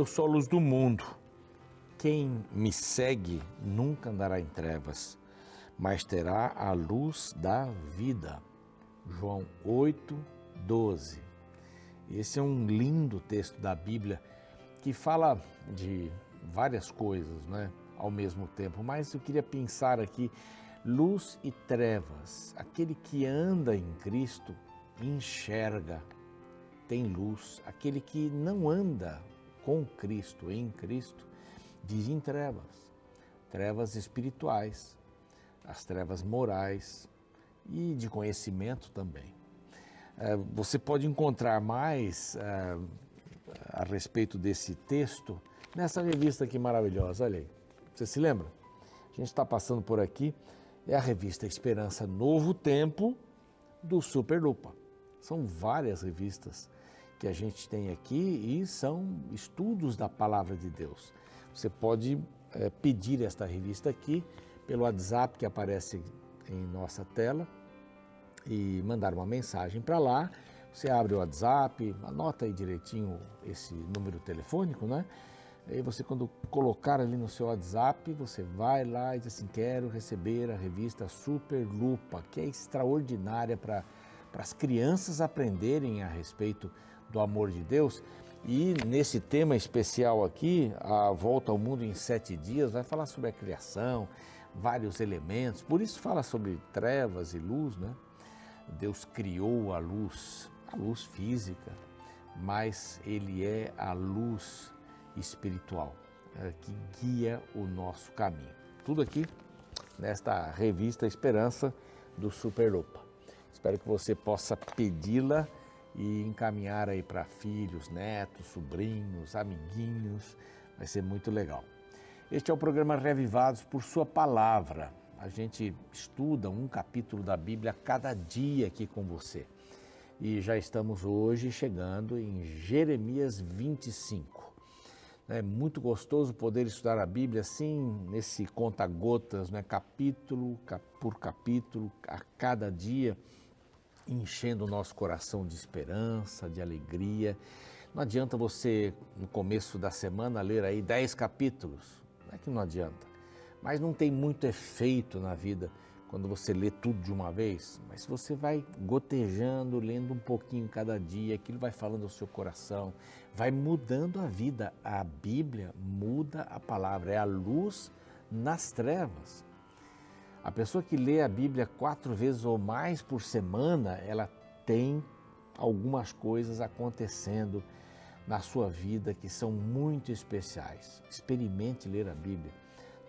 Eu sou a luz do mundo. Quem me segue nunca andará em trevas, mas terá a luz da vida. João 8, 12. Esse é um lindo texto da Bíblia que fala de várias coisas, né, ao mesmo tempo, mas eu queria pensar aqui luz e trevas. Aquele que anda em Cristo enxerga, tem luz. Aquele que não anda com Cristo, em Cristo, vive em trevas, trevas espirituais, as trevas morais e de conhecimento também. É, você pode encontrar mais é, a respeito desse texto nessa revista aqui maravilhosa. Olha aí, você se lembra? A gente está passando por aqui, é a revista Esperança Novo Tempo do Super Lupa. São várias revistas que a gente tem aqui e são estudos da palavra de Deus. Você pode é, pedir esta revista aqui pelo WhatsApp que aparece em nossa tela e mandar uma mensagem para lá. Você abre o WhatsApp, anota aí direitinho esse número telefônico, né? Aí você, quando colocar ali no seu WhatsApp, você vai lá e diz assim: Quero receber a revista Super Lupa, que é extraordinária para as crianças aprenderem a respeito do amor de Deus. E nesse tema especial aqui, a volta ao mundo em sete dias, vai falar sobre a criação, vários elementos. Por isso fala sobre trevas e luz, né? Deus criou a luz, a luz física, mas Ele é a luz espiritual é, que guia o nosso caminho. Tudo aqui nesta revista Esperança do Super Lupa. Espero que você possa pedi-la e encaminhar aí para filhos, netos, sobrinhos, amiguinhos. Vai ser muito legal. Este é o programa Revivados por Sua Palavra. A gente estuda um capítulo da Bíblia cada dia aqui com você. E já estamos hoje chegando em Jeremias 25. É muito gostoso poder estudar a Bíblia assim, nesse conta-gotas, né? capítulo por capítulo, a cada dia enchendo o nosso coração de esperança, de alegria. Não adianta você, no começo da semana, ler aí dez capítulos. Não é que não adianta. Mas não tem muito efeito na vida quando você lê tudo de uma vez. Mas se você vai gotejando, lendo um pouquinho cada dia, aquilo vai falando ao seu coração, vai mudando a vida. A Bíblia muda a palavra, é a luz nas trevas. A pessoa que lê a Bíblia quatro vezes ou mais por semana, ela tem algumas coisas acontecendo na sua vida que são muito especiais. Experimente ler a Bíblia.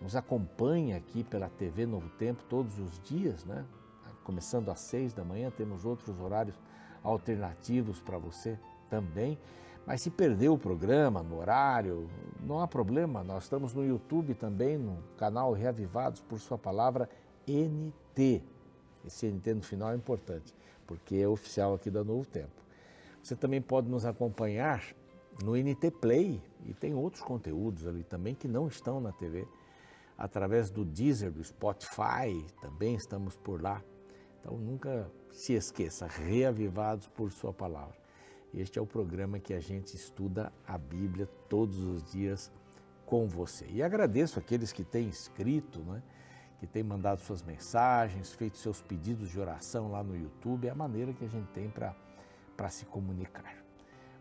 Nos acompanhe aqui pela TV Novo Tempo todos os dias, né? Começando às seis da manhã, temos outros horários alternativos para você também. Mas se perdeu o programa no horário, não há problema, nós estamos no YouTube também, no canal Reavivados por Sua Palavra NT. Esse NT no final é importante, porque é oficial aqui da Novo Tempo. Você também pode nos acompanhar no NT Play e tem outros conteúdos ali também que não estão na TV. Através do Deezer, do Spotify, também estamos por lá. Então nunca se esqueça, reavivados por Sua palavra. Este é o programa que a gente estuda a Bíblia todos os dias com você. E agradeço aqueles que têm escrito, né? que têm mandado suas mensagens, feito seus pedidos de oração lá no YouTube, é a maneira que a gente tem para se comunicar.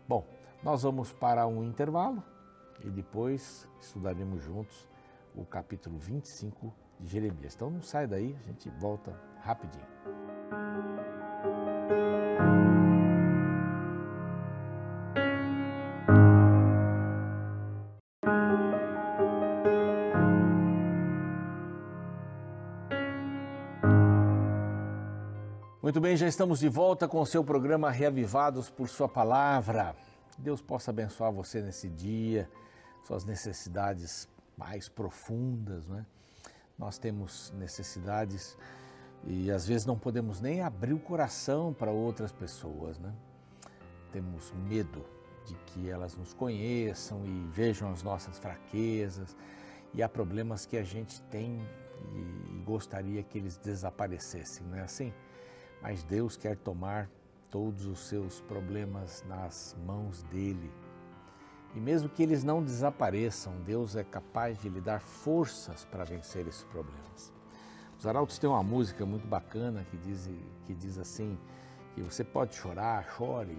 Bom, nós vamos para um intervalo e depois estudaremos juntos o capítulo 25 de Jeremias. Então não sai daí, a gente volta rapidinho. Bem, já estamos de volta com o seu programa Reavivados por Sua Palavra. Deus possa abençoar você nesse dia, suas necessidades mais profundas, né? Nós temos necessidades e às vezes não podemos nem abrir o coração para outras pessoas, né? Temos medo de que elas nos conheçam e vejam as nossas fraquezas e há problemas que a gente tem e gostaria que eles desaparecessem, não é assim? Mas Deus quer tomar todos os seus problemas nas mãos dele. E mesmo que eles não desapareçam, Deus é capaz de lhe dar forças para vencer esses problemas. Os Arautos têm uma música muito bacana que diz, que diz assim, que você pode chorar, chore,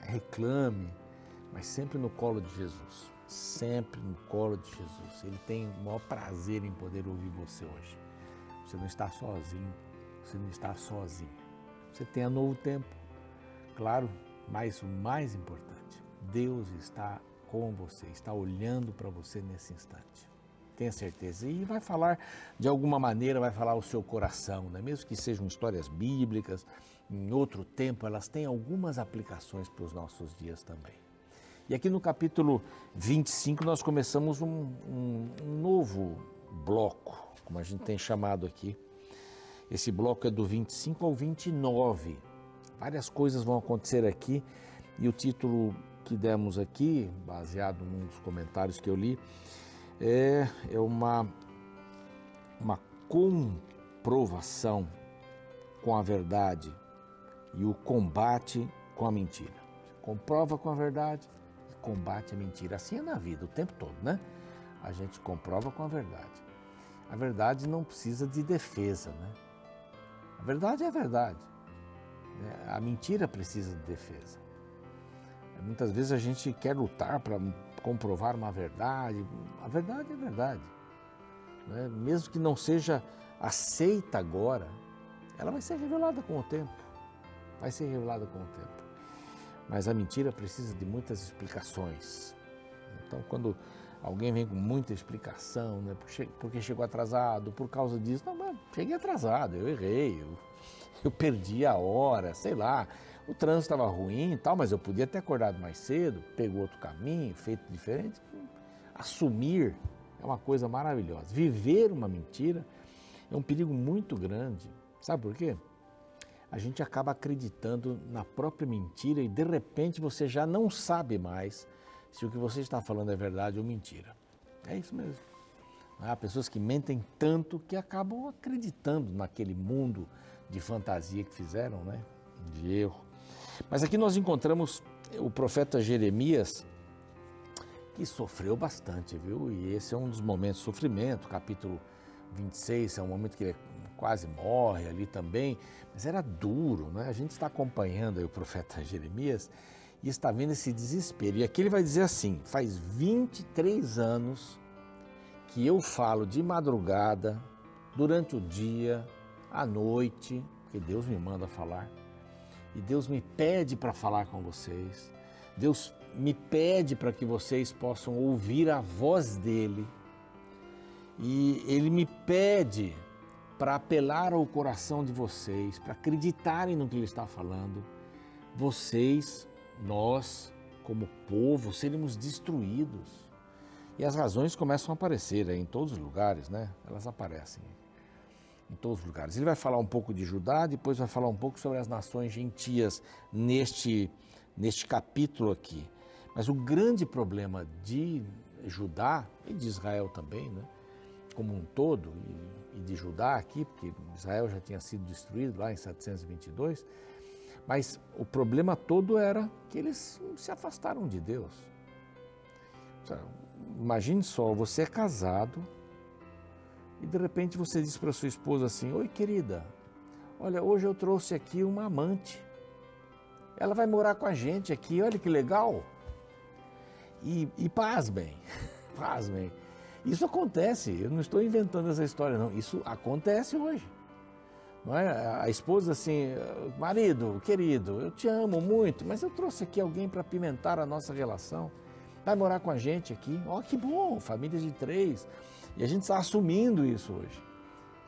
reclame, mas sempre no colo de Jesus. Sempre no colo de Jesus. Ele tem o maior prazer em poder ouvir você hoje. Você não está sozinho. Você não está sozinho. Você tem a novo tempo. Claro, mas o mais importante, Deus está com você, está olhando para você nesse instante. Tenha certeza. E vai falar, de alguma maneira, vai falar o seu coração, né? mesmo que sejam histórias bíblicas, em outro tempo, elas têm algumas aplicações para os nossos dias também. E aqui no capítulo 25 nós começamos um, um, um novo bloco, como a gente tem chamado aqui. Esse bloco é do 25 ao 29. Várias coisas vão acontecer aqui e o título que demos aqui, baseado num dos comentários que eu li, é, é uma, uma comprovação com a verdade e o combate com a mentira. Comprova com a verdade e combate a mentira. Assim é na vida, o tempo todo, né? A gente comprova com a verdade. A verdade não precisa de defesa, né? A verdade é a verdade. Né? A mentira precisa de defesa. Muitas vezes a gente quer lutar para comprovar uma verdade. A verdade é verdade. Né? Mesmo que não seja aceita agora, ela vai ser revelada com o tempo vai ser revelada com o tempo. Mas a mentira precisa de muitas explicações. Então, quando alguém vem com muita explicação, né, porque chegou atrasado, por causa disso, não, cheguei atrasado, eu errei, eu, eu perdi a hora, sei lá, o trânsito estava ruim e tal, mas eu podia ter acordado mais cedo, pegou outro caminho, feito diferente. Assumir é uma coisa maravilhosa. Viver uma mentira é um perigo muito grande. Sabe por quê? a gente acaba acreditando na própria mentira e de repente você já não sabe mais se o que você está falando é verdade ou mentira. É isso mesmo. Há pessoas que mentem tanto que acabam acreditando naquele mundo de fantasia que fizeram, né? De erro. Mas aqui nós encontramos o profeta Jeremias, que sofreu bastante, viu? E esse é um dos momentos de sofrimento, capítulo 26, é um momento que ele quase morre ali também, mas era duro, né? A gente está acompanhando o profeta Jeremias e está vendo esse desespero. E aqui ele vai dizer assim: faz 23 anos que eu falo de madrugada, durante o dia, à noite, porque Deus me manda falar, e Deus me pede para falar com vocês. Deus me pede para que vocês possam ouvir a voz dele. E ele me pede para apelar ao coração de vocês, para acreditarem no que ele está falando, vocês, nós, como povo, seremos destruídos. E as razões começam a aparecer em todos os lugares, né? Elas aparecem em todos os lugares. Ele vai falar um pouco de Judá, depois vai falar um pouco sobre as nações gentias neste, neste capítulo aqui. Mas o grande problema de Judá e de Israel também, né? como um todo, e, e de Judá aqui, porque Israel já tinha sido destruído lá em 722, mas o problema todo era que eles se afastaram de Deus. Imagine só, você é casado e de repente você diz para sua esposa assim: Oi, querida, olha, hoje eu trouxe aqui uma amante. Ela vai morar com a gente aqui, olha que legal. E, e pasmem, pasmem. Isso acontece, eu não estou inventando essa história, não. Isso acontece hoje. Não é? A esposa assim, marido, querido, eu te amo muito, mas eu trouxe aqui alguém para pimentar a nossa relação. Vai morar com a gente aqui. Ó, oh, que bom, famílias de três. E a gente está assumindo isso hoje.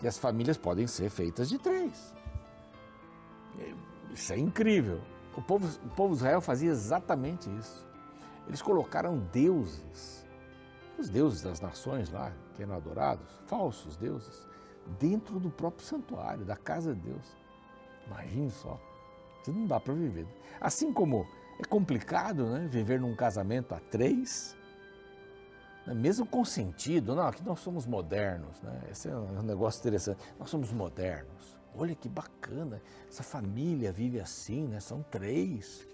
E as famílias podem ser feitas de três. Isso é incrível. O povo, o povo de Israel fazia exatamente isso. Eles colocaram deuses os deuses das nações lá, que eram adorados, falsos deuses, dentro do próprio santuário, da casa de Deus. Imagine só. Isso não dá para viver. Assim como é complicado né, viver num casamento a três, né, mesmo consentido. Não, aqui nós somos modernos. Né? Esse é um negócio interessante. Nós somos modernos. Olha que bacana. Essa família vive assim, né? são três.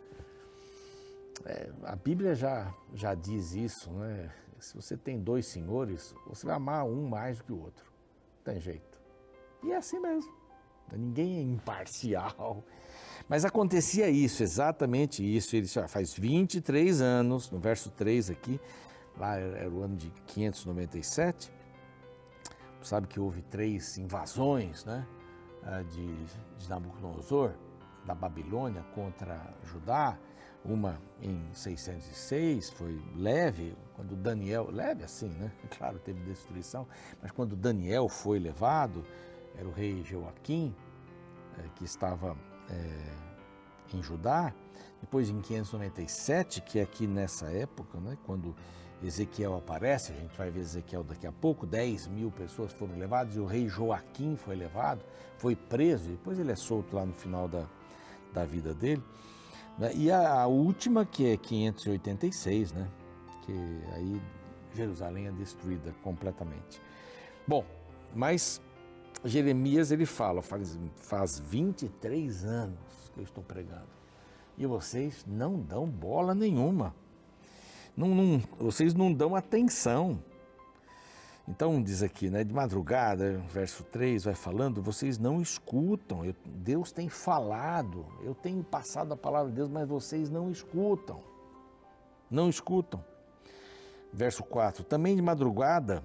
É, a Bíblia já, já diz isso, né? Se você tem dois senhores, você vai amar um mais do que o outro. Não tem jeito. E é assim mesmo. Ninguém é imparcial. Mas acontecia isso, exatamente isso. Ele faz 23 anos, no verso 3 aqui, lá era o ano de 597. Sabe que houve três invasões né, ah, de, de Nabucodonosor, da Babilônia contra Judá. Uma em 606 foi leve, quando Daniel, leve assim, né? Claro, teve destruição, mas quando Daniel foi levado, era o rei Joaquim, é, que estava é, em Judá. Depois, em 597, que é aqui nessa época, né, quando Ezequiel aparece, a gente vai ver Ezequiel daqui a pouco, 10 mil pessoas foram levadas e o rei Joaquim foi levado, foi preso, depois ele é solto lá no final da, da vida dele. Né, e a, a última, que é 586, né, que aí Jerusalém é destruída completamente. Bom, mas Jeremias ele fala, faz, faz 23 anos que eu estou pregando e vocês não dão bola nenhuma, não, não, vocês não dão atenção. Então diz aqui, né, de madrugada, verso 3 vai falando, vocês não escutam, eu, Deus tem falado, eu tenho passado a palavra de Deus, mas vocês não escutam, não escutam. Verso 4, também de madrugada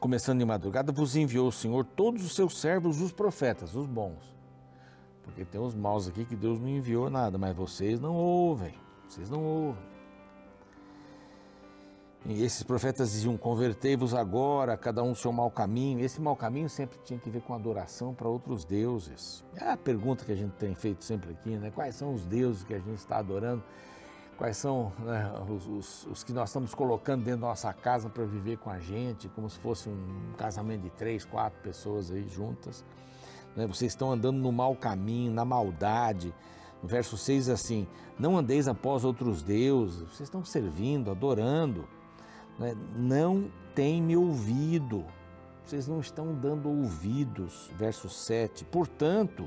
começando de madrugada, vos enviou o Senhor todos os seus servos, os profetas, os bons. Porque tem os maus aqui que Deus não enviou nada, mas vocês não ouvem, vocês não ouvem. E esses profetas diziam: Convertei-vos agora, cada um seu mau caminho. Esse mau caminho sempre tinha que ver com adoração para outros deuses. É a pergunta que a gente tem feito sempre aqui, né? Quais são os deuses que a gente está adorando? Quais são né, os, os, os, que nós estamos colocando dentro da nossa casa para viver com a gente, como se fosse um casamento de três, quatro pessoas aí juntas. Né? Vocês estão andando no mau caminho, na maldade. No verso 6 assim: Não andeis após outros deuses, vocês estão servindo, adorando. Né? Não tem me ouvido, vocês não estão dando ouvidos. Verso 7: Portanto,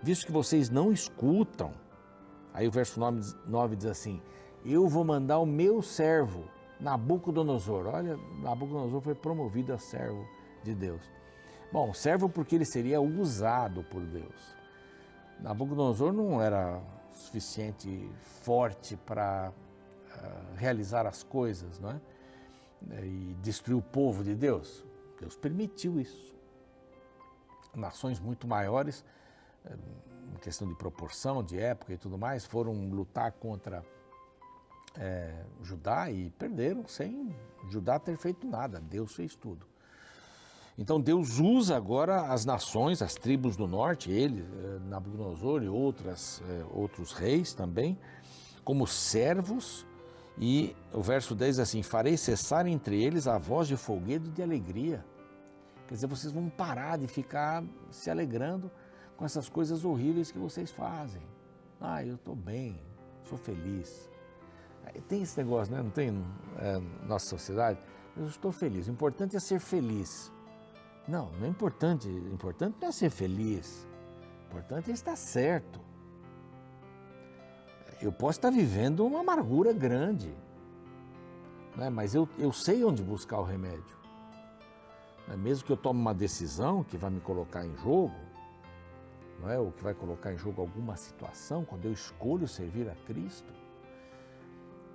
visto que vocês não escutam, Aí o verso 9, 9 diz assim: Eu vou mandar o meu servo, Nabucodonosor. Olha, Nabucodonosor foi promovido a servo de Deus. Bom, servo porque ele seria usado por Deus. Nabucodonosor não era suficiente forte para uh, realizar as coisas, não é? E destruir o povo de Deus. Deus permitiu isso. Nações muito maiores uh, questão de proporção, de época e tudo mais, foram lutar contra é, Judá e perderam sem Judá ter feito nada. Deus fez tudo. Então Deus usa agora as nações, as tribos do norte, ele, é, Nabucodonosor e outras, é, outros reis também, como servos. E o verso 10 diz assim: Farei cessar entre eles a voz de folguedo e de alegria. Quer dizer, vocês vão parar de ficar se alegrando com essas coisas horríveis que vocês fazem. Ah, eu estou bem, sou feliz. Tem esse negócio, né? não tem é, nossa sociedade? Eu estou feliz. O importante é ser feliz. Não, não é importante. O importante não é ser feliz. O importante é estar certo. Eu posso estar vivendo uma amargura grande, né? mas eu, eu sei onde buscar o remédio. Mesmo que eu tome uma decisão que vai me colocar em jogo, não é? O que vai colocar em jogo alguma situação, quando eu escolho servir a Cristo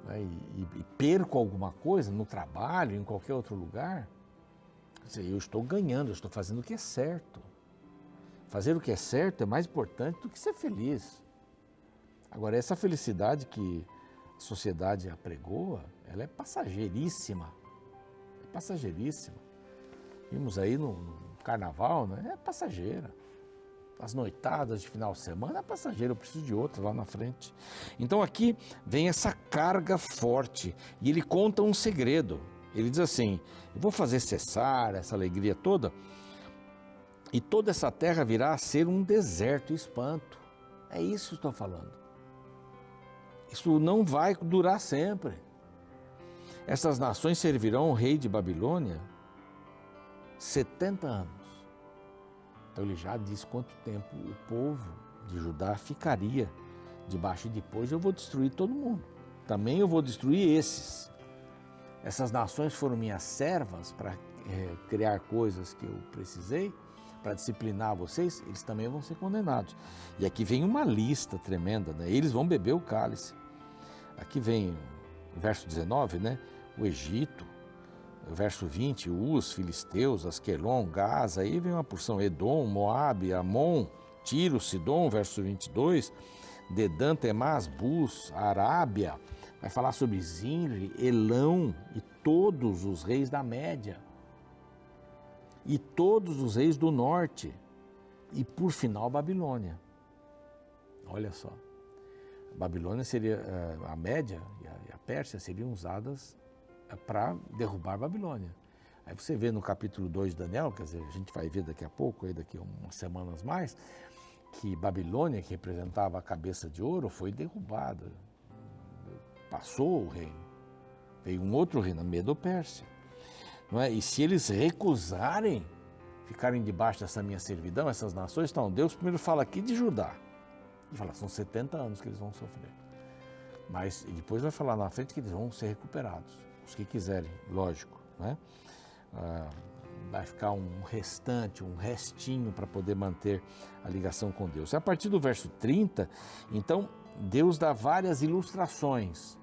é? e, e, perco alguma coisa no trabalho, em qualquer outro lugar, eu estou ganhando, eu estou fazendo o que é certo. Fazer o que é certo é mais importante do que ser feliz. Agora, essa felicidade que a sociedade apregoa, ela é passageiríssima. É passageiríssima. Vimos aí no, no carnaval, né? é passageira as noitadas de final de semana, é passageiro, eu preciso de outra lá na frente. Então aqui vem essa carga forte e ele conta um segredo. Ele diz assim: Eu vou fazer cessar essa alegria toda, e toda essa terra virá a ser um deserto e espanto. É isso que estou falando. Isso não vai durar sempre. Essas nações servirão o rei de Babilônia 70 anos. Então ele já diz quanto tempo o povo de Judá ficaria debaixo e depois eu vou destruir todo mundo. também eu vou destruir esses. Essas nações foram minhas servas para é, criar coisas que eu precisei, para disciplinar vocês, eles também vão ser condenados. E aqui vem uma lista tremenda, né? Eles vão beber o cálice. Aqui vem, verso 19, né? O Egito, verso 20, Uz, Filisteus, Asquelon, Gaza, aí vem uma porção, Edom, Moabe, Amon, Tiro, Sidom, verso 22, Dedã, Temás, Bus, Arábia, vai falar sobre Zinri, Elão e todos os reis da Média, e todos os reis do norte, e por final Babilônia. Olha só, Babilônia seria, eh, a Média e a Pérsia seriam usadas para derrubar Babilônia. Aí você vê no capítulo 2 de Daniel, quer dizer, a gente vai ver daqui a pouco, aí daqui a umas semanas mais, que Babilônia, que representava a cabeça de ouro, foi derrubada. Passou o reino. Veio um outro reino, a Medo-Pérsia. Não é? E se eles recusarem ficarem debaixo dessa minha servidão, essas nações, então Deus primeiro fala aqui de Judá. E fala, são 70 anos que eles vão sofrer. Mas depois vai falar na frente que eles vão ser recuperados. Os que quiserem, lógico. Né? Ah, vai ficar um restante, um restinho para poder manter a ligação com Deus. A partir do verso 30, então, Deus dá várias ilustrações.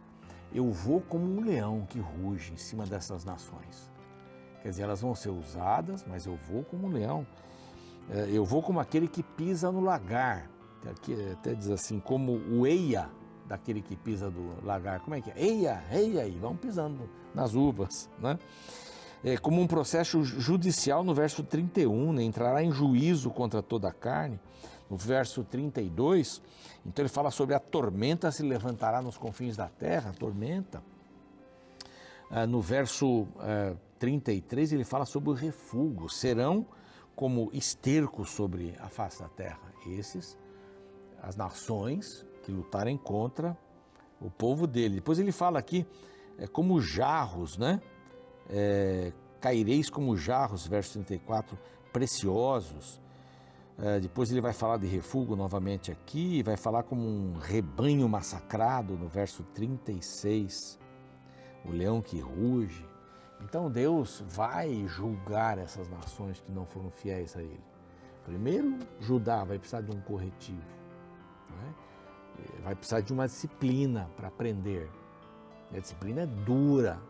Eu vou como um leão que ruge em cima dessas nações. Quer dizer, elas vão ser usadas, mas eu vou como um leão. É, eu vou como aquele que pisa no lagar. Aqui até diz assim, como o eia daquele que pisa do lagar. Como é que é? Eia, eia, e vão pisando nas uvas, né? é, como um processo judicial no verso 31, né, entrará em juízo contra toda a carne. No verso 32, então ele fala sobre a tormenta se levantará nos confins da terra, a tormenta. Ah, no verso ah, 33, ele fala sobre o refúgio, serão como esterco sobre a face da terra. Esses, as nações que lutarem contra o povo dele. Depois ele fala aqui é, como jarros, né? é, caireis como jarros, verso 34, preciosos. É, depois ele vai falar de refúgio novamente aqui, vai falar como um rebanho massacrado no verso 36, o leão que ruge. Então Deus vai julgar essas nações que não foram fiéis a Ele. Primeiro, Judá vai precisar de um corretivo, né? Vai precisar de uma disciplina para aprender. a disciplina é dura,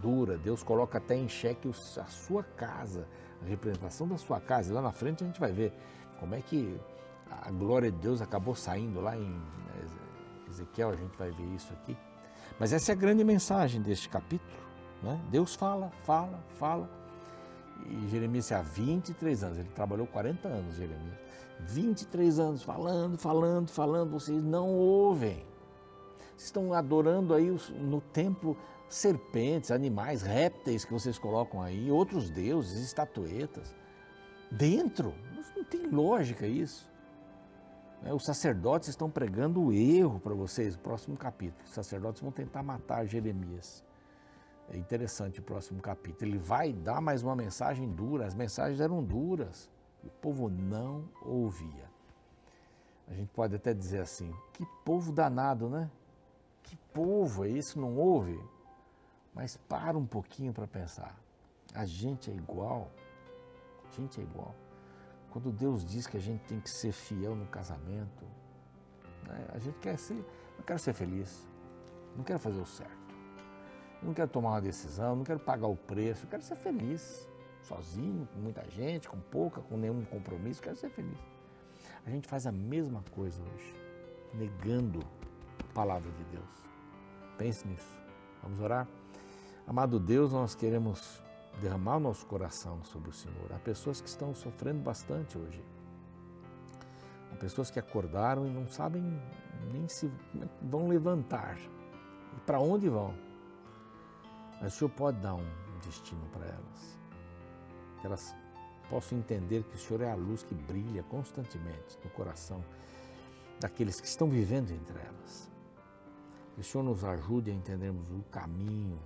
dura. Deus coloca até em xeque a sua casa, a representação da sua casa. E lá na frente a gente vai ver como é que a glória de Deus acabou saindo lá em Ezequiel, a gente vai ver isso aqui. Mas essa é a grande mensagem deste capítulo. Né? Deus fala, fala, fala. E Jeremias há 23 anos, ele trabalhou 40 anos, Jeremias. 23 anos falando, falando, falando, vocês não ouvem. Vocês estão adorando aí no templo serpentes, animais, répteis que vocês colocam aí, outros deuses, estatuetas. Dentro, não tem lógica isso. Né, os sacerdotes estão pregando o erro para vocês, no próximo capítulo. Os sacerdotes vão tentar matar Jeremias. É interessante o próximo capítulo. Ele vai dar mais uma mensagem dura. As mensagens eram duras. O povo não ouvia. A gente pode até dizer assim: que povo danado, né? Que povo é que não ouve? Mas para um pouquinho para pensar. A gente é igual. A gente é igual. Quando Deus diz que a gente tem que ser fiel no casamento, né, a gente quer ser, não quero ser feliz, não quero fazer o certo, não quero tomar uma decisão, não quero pagar o preço, quero ser feliz, sozinho, com muita gente, com pouca, com nenhum compromisso, quero ser feliz. A gente faz a mesma coisa hoje, negando a palavra de Deus. Pense nisso. Vamos orar? Amado Deus, nós queremos derramar o nosso coração sobre o Senhor. Há pessoas que estão sofrendo bastante hoje. Há pessoas que acordaram e não sabem nem se vão levantar e para onde vão. Mas o Senhor pode dar um destino para elas. Que elas possam entender que o Senhor é a luz que brilha constantemente no coração daqueles que estão vivendo entre elas. Que o Senhor nos ajude a entendermos o caminho,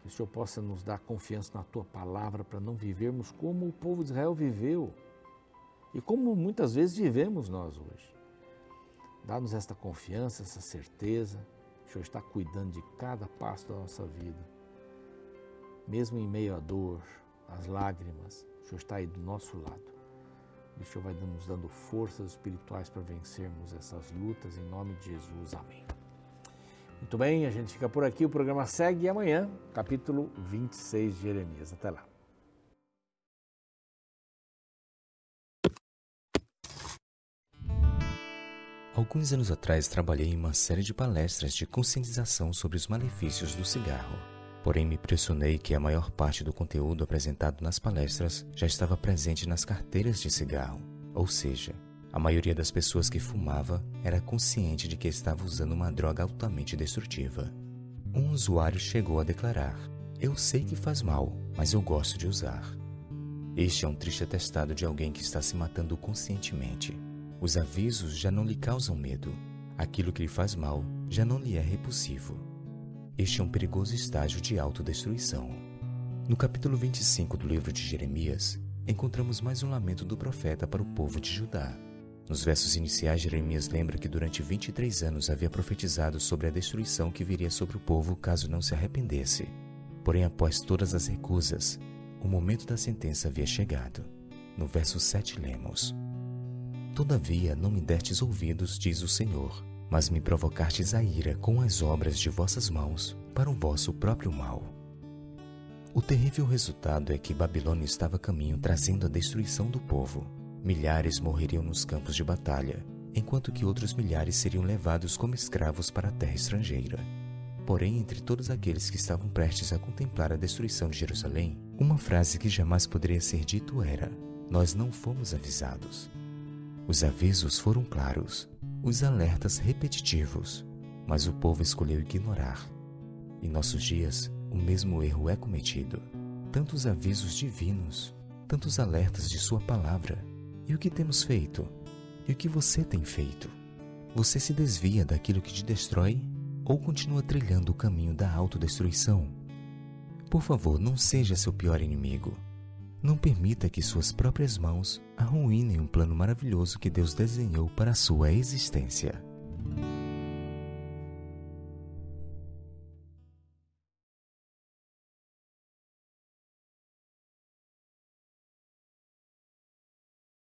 que o Senhor possa nos dar confiança na tua palavra para não vivermos como o povo de Israel viveu e como muitas vezes vivemos nós hoje. Dá-nos esta confiança, essa certeza. O Senhor está cuidando de cada passo da nossa vida. Mesmo em meio à dor, às lágrimas, o Senhor está aí do nosso lado. E o Senhor vai nos dando forças espirituais para vencermos essas lutas, em nome de Jesus. Amém. Muito bem, a gente fica por aqui, o programa segue amanhã, capítulo 26 de Jeremias. Até lá. Alguns anos atrás trabalhei em uma série de palestras de conscientização sobre os malefícios do cigarro. Porém, me impressionei que a maior parte do conteúdo apresentado nas palestras já estava presente nas carteiras de cigarro, ou seja, a maioria das pessoas que fumava era consciente de que estava usando uma droga altamente destrutiva. Um usuário chegou a declarar: Eu sei que faz mal, mas eu gosto de usar. Este é um triste atestado de alguém que está se matando conscientemente. Os avisos já não lhe causam medo. Aquilo que lhe faz mal já não lhe é repulsivo. Este é um perigoso estágio de autodestruição. No capítulo 25 do livro de Jeremias, encontramos mais um lamento do profeta para o povo de Judá. Nos versos iniciais, Jeremias lembra que durante 23 anos havia profetizado sobre a destruição que viria sobre o povo caso não se arrependesse. Porém, após todas as recusas, o momento da sentença havia chegado. No verso 7 lemos: Todavia não me destes ouvidos, diz o Senhor, mas me provocastes a ira com as obras de vossas mãos para o vosso próprio mal. O terrível resultado é que Babilônia estava a caminho trazendo a destruição do povo. Milhares morreriam nos campos de batalha, enquanto que outros milhares seriam levados como escravos para a terra estrangeira. Porém, entre todos aqueles que estavam prestes a contemplar a destruição de Jerusalém, uma frase que jamais poderia ser dito era: Nós não fomos avisados. Os avisos foram claros, os alertas repetitivos, mas o povo escolheu ignorar. Em nossos dias, o mesmo erro é cometido. Tantos avisos divinos, tantos alertas de Sua palavra. E o que temos feito? E o que você tem feito? Você se desvia daquilo que te destrói ou continua trilhando o caminho da autodestruição? Por favor, não seja seu pior inimigo. Não permita que suas próprias mãos arruinem um plano maravilhoso que Deus desenhou para a sua existência.